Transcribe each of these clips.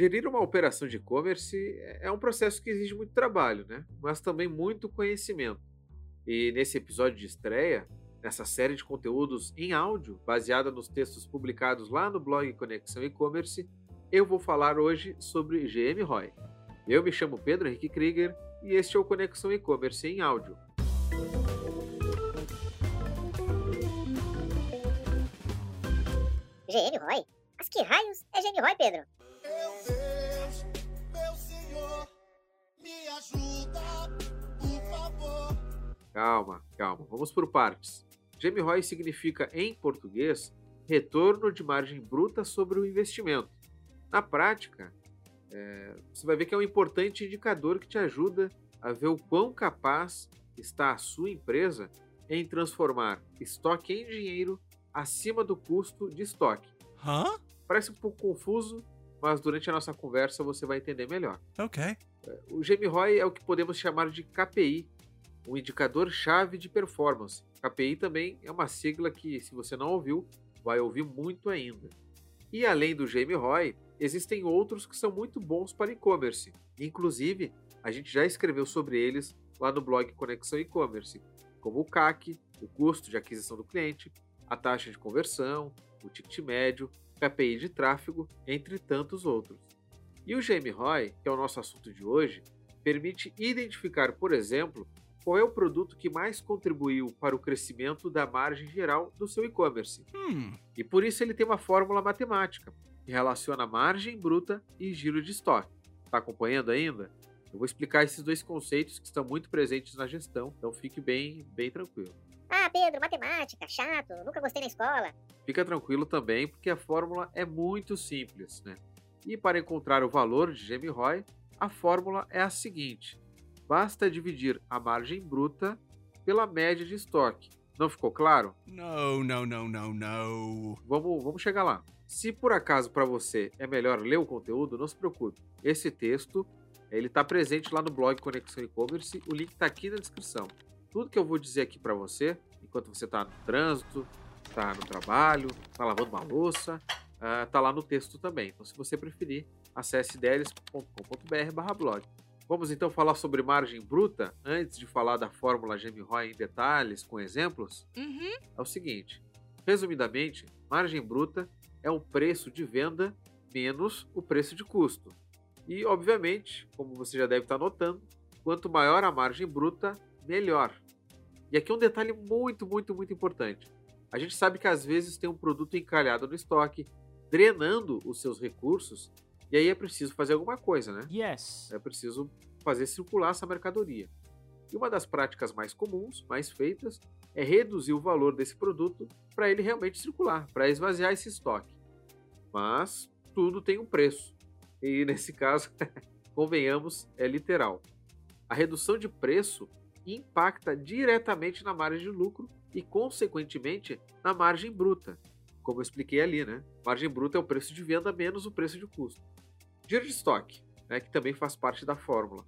Gerir uma operação de e-commerce é um processo que exige muito trabalho, né? mas também muito conhecimento. E nesse episódio de estreia, nessa série de conteúdos em áudio, baseada nos textos publicados lá no blog Conexão E-Commerce, eu vou falar hoje sobre GM ROI. Eu me chamo Pedro Henrique Krieger e este é o Conexão E-Commerce em áudio. GM ROI? Mas que raios é GM ROI, Pedro? Calma, calma, vamos por partes. GMROI significa, em português, retorno de margem bruta sobre o investimento. Na prática, é, você vai ver que é um importante indicador que te ajuda a ver o quão capaz está a sua empresa em transformar estoque em dinheiro acima do custo de estoque. Hã? Parece um pouco confuso, mas durante a nossa conversa você vai entender melhor. Ok. O GMROI é o que podemos chamar de KPI, um indicador-chave de performance. KPI também é uma sigla que, se você não ouviu, vai ouvir muito ainda. E além do GMROI, existem outros que são muito bons para e-commerce. Inclusive, a gente já escreveu sobre eles lá no blog Conexão E-Commerce, como o CAC, o custo de aquisição do cliente, a taxa de conversão, o ticket médio, KPI de tráfego, entre tantos outros. E o GMROI, que é o nosso assunto de hoje, permite identificar, por exemplo, qual é o produto que mais contribuiu para o crescimento da margem geral do seu e-commerce. Hmm. E por isso ele tem uma fórmula matemática que relaciona margem bruta e giro de estoque. Está acompanhando ainda? Eu vou explicar esses dois conceitos que estão muito presentes na gestão, então fique bem, bem tranquilo. Ah, Pedro, matemática, chato, nunca gostei na escola. Fica tranquilo também, porque a fórmula é muito simples, né? E para encontrar o valor de GMROI, a fórmula é a seguinte: basta dividir a margem bruta pela média de estoque. Não ficou claro? No, no, no, no, no. Vamos, vamos chegar lá. Se por acaso para você é melhor ler o conteúdo, não se preocupe. Esse texto ele está presente lá no blog Conexão E-Commerce, o link está aqui na descrição. Tudo que eu vou dizer aqui para você, enquanto você está no trânsito, está no trabalho, está lavando uma louça, está lá no texto também. Então, se você preferir, acesse delis.com.br/blog. Vamos então falar sobre margem bruta antes de falar da fórmula GMROI em detalhes, com exemplos? Uhum. É o seguinte: resumidamente, margem bruta é o preço de venda menos o preço de custo. E, obviamente, como você já deve estar notando, quanto maior a margem bruta, melhor. E aqui um detalhe muito, muito, muito importante. A gente sabe que às vezes tem um produto encalhado no estoque, drenando os seus recursos, e aí é preciso fazer alguma coisa, né? Yes. É preciso fazer circular essa mercadoria. E uma das práticas mais comuns, mais feitas, é reduzir o valor desse produto para ele realmente circular, para esvaziar esse estoque. Mas tudo tem um preço. E nesse caso, convenhamos, é literal. A redução de preço impacta diretamente na margem de lucro e, consequentemente, na margem bruta. Como eu expliquei ali, né? Margem bruta é o preço de venda menos o preço de custo. Giro de estoque, né, que também faz parte da fórmula.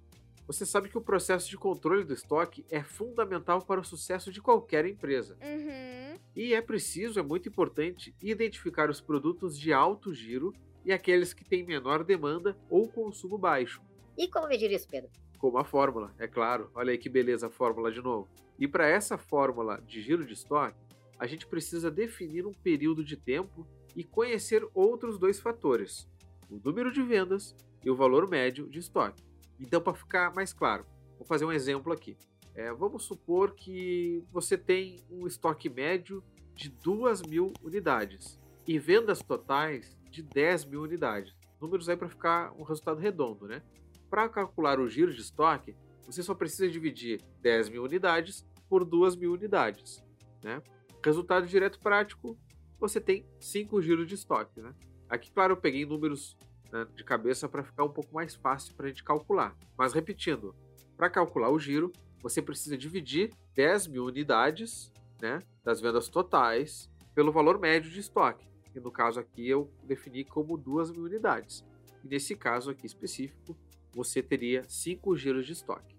Você sabe que o processo de controle do estoque é fundamental para o sucesso de qualquer empresa. Uhum. E é preciso, é muito importante, identificar os produtos de alto giro e aqueles que têm menor demanda ou consumo baixo. E como medir isso, Pedro? Como a fórmula, é claro. Olha aí que beleza a fórmula de novo. E para essa fórmula de giro de estoque, a gente precisa definir um período de tempo e conhecer outros dois fatores: o número de vendas e o valor médio de estoque. Então, para ficar mais claro, vou fazer um exemplo aqui. É, vamos supor que você tem um estoque médio de 2 mil unidades e vendas totais de 10 mil unidades. Números aí para ficar um resultado redondo, né? Para calcular o giro de estoque, você só precisa dividir 10 mil unidades por 2 mil unidades. Né? Resultado direto prático, você tem 5 giros de estoque. Né? Aqui, claro, eu peguei números né, de cabeça para ficar um pouco mais fácil para a gente calcular. Mas repetindo, para calcular o giro, você precisa dividir 10 mil unidades né, das vendas totais pelo valor médio de estoque. E no caso aqui eu defini como 2 mil unidades. E nesse caso aqui específico, você teria 5 giros de estoque.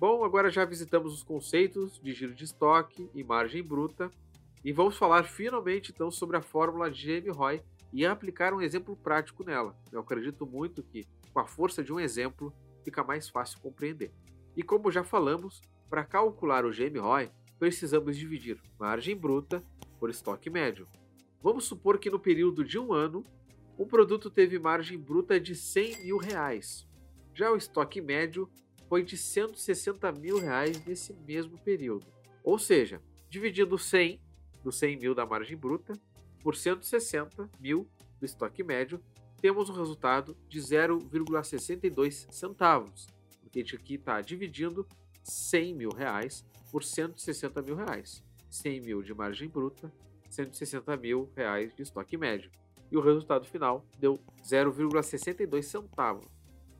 Bom, agora já visitamos os conceitos de giro de estoque e margem bruta e vamos falar finalmente então sobre a fórmula GMROI e aplicar um exemplo prático nela. Eu acredito muito que, com a força de um exemplo, fica mais fácil compreender. E como já falamos, para calcular o GMROI, precisamos dividir margem bruta por estoque médio. Vamos supor que no período de um ano, um produto teve margem bruta de 100 mil reais. Já o estoque médio foi de 160 mil reais nesse mesmo período. Ou seja, dividindo 100 dos 100 mil da margem bruta por 160 mil do estoque médio, temos um resultado de 0,62 centavos, porque a gente aqui está dividindo 100 mil reais por 160 mil reais. 100 mil de margem bruta, 160 mil reais de estoque médio. E o resultado final deu 0,62 centavos.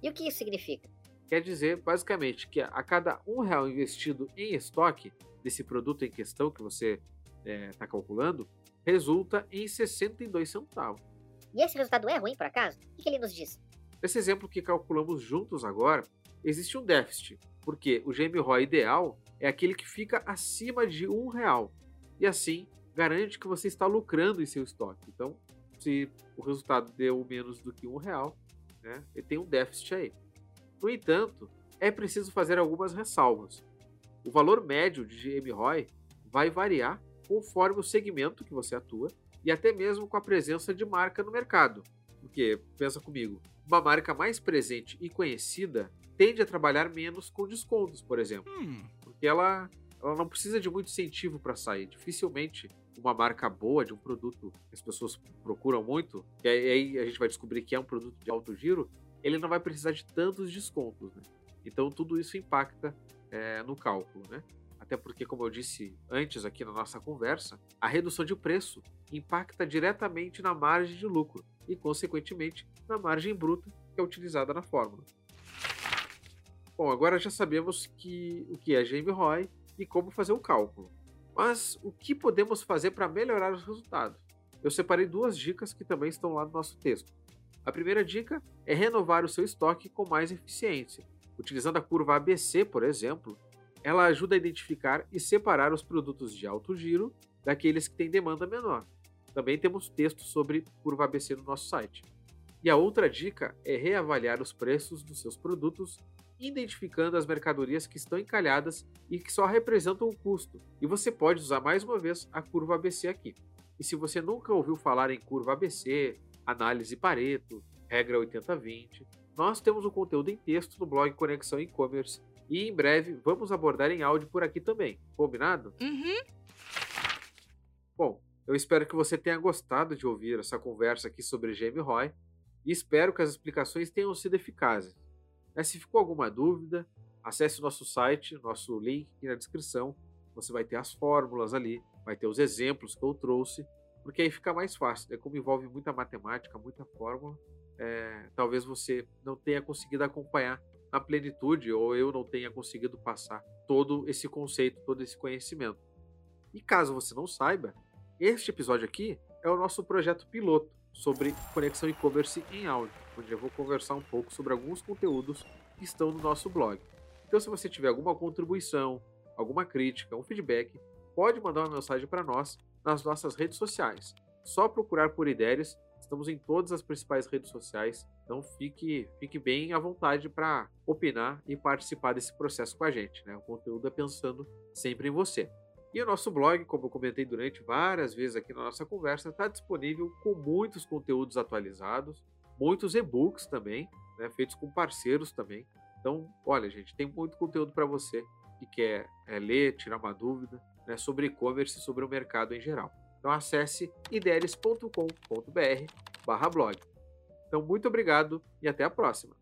E o que isso significa? Quer dizer, basicamente, que a cada um real investido em estoque desse produto em questão que você está é, calculando, resulta em 62 centavos. E esse resultado é ruim, por acaso? O que ele nos diz? Nesse exemplo que calculamos juntos agora, existe um déficit, porque o GMROI ideal é aquele que fica acima de um real. E assim, garante que você está lucrando em seu estoque. Então, se o resultado deu menos do que um real, né, ele tem um déficit aí. No entanto, é preciso fazer algumas ressalvas. O valor médio de GMROI vai variar conforme o segmento que você atua e até mesmo com a presença de marca no mercado. Porque, pensa comigo, uma marca mais presente e conhecida tende a trabalhar menos com descontos, por exemplo. Hmm. Porque ela, ela não precisa de muito incentivo para sair. Dificilmente uma marca boa de um produto que as pessoas procuram muito, e aí a gente vai descobrir que é um produto de alto giro, ele não vai precisar de tantos descontos. Né? Então tudo isso impacta é, no cálculo. Né? Até porque, como eu disse antes aqui na nossa conversa, a redução de preço impacta diretamente na margem de lucro e, consequentemente, na margem bruta que é utilizada na fórmula. Bom, agora já sabemos que, o que é GMROI e como fazer o cálculo. Mas o que podemos fazer para melhorar os resultados? Eu separei duas dicas que também estão lá no nosso texto. A primeira dica é renovar o seu estoque com mais eficiência. Utilizando a curva ABC, por exemplo, ela ajuda a identificar e separar os produtos de alto giro daqueles que têm demanda menor. Também temos texto sobre curva ABC no nosso site. E a outra dica é reavaliar os preços dos seus produtos, identificando as mercadorias que estão encalhadas e que só representam o custo. E você pode usar mais uma vez a curva ABC aqui. E se você nunca ouviu falar em curva ABC, análise Pareto, regra 80-20, nós temos o um conteúdo em texto no blog Conexão E-Commerce e em breve vamos abordar em áudio por aqui também. Combinado? Uhum. Bom, eu espero que você tenha gostado de ouvir essa conversa aqui sobre GMROI e espero que as explicações tenham sido eficazes. Mas se ficou alguma dúvida, acesse o nosso site, nosso link aqui na descrição. Você vai ter as fórmulas ali, vai ter os exemplos que eu trouxe, porque aí fica mais fácil. Né? Como envolve muita matemática, muita fórmula, é, talvez você não tenha conseguido acompanhar na plenitude ou eu não tenha conseguido passar todo esse conceito, todo esse conhecimento. E caso você não saiba, este episódio aqui é o nosso projeto piloto sobre conexão e-commerce em áudio, onde eu vou conversar um pouco sobre alguns conteúdos que estão no nosso blog. Então, se você tiver alguma contribuição, alguma crítica, um feedback, pode mandar uma mensagem para nós nas nossas redes sociais. Só procurar por Ideias Estamos em todas as principais redes sociais, então fique, fique bem à vontade para opinar e participar desse processo com a gente. Né? O conteúdo é pensando sempre em você. E o nosso blog, como eu comentei durante várias vezes aqui na nossa conversa, está disponível com muitos conteúdos atualizados, muitos e-books também, né, feitos com parceiros também. Então, olha, gente, tem muito conteúdo para você que quer é, ler, tirar uma dúvida né, sobre e-commerce e sobre o mercado em geral. Então acesse ideres.com.br barra blog. Então muito obrigado e até a próxima.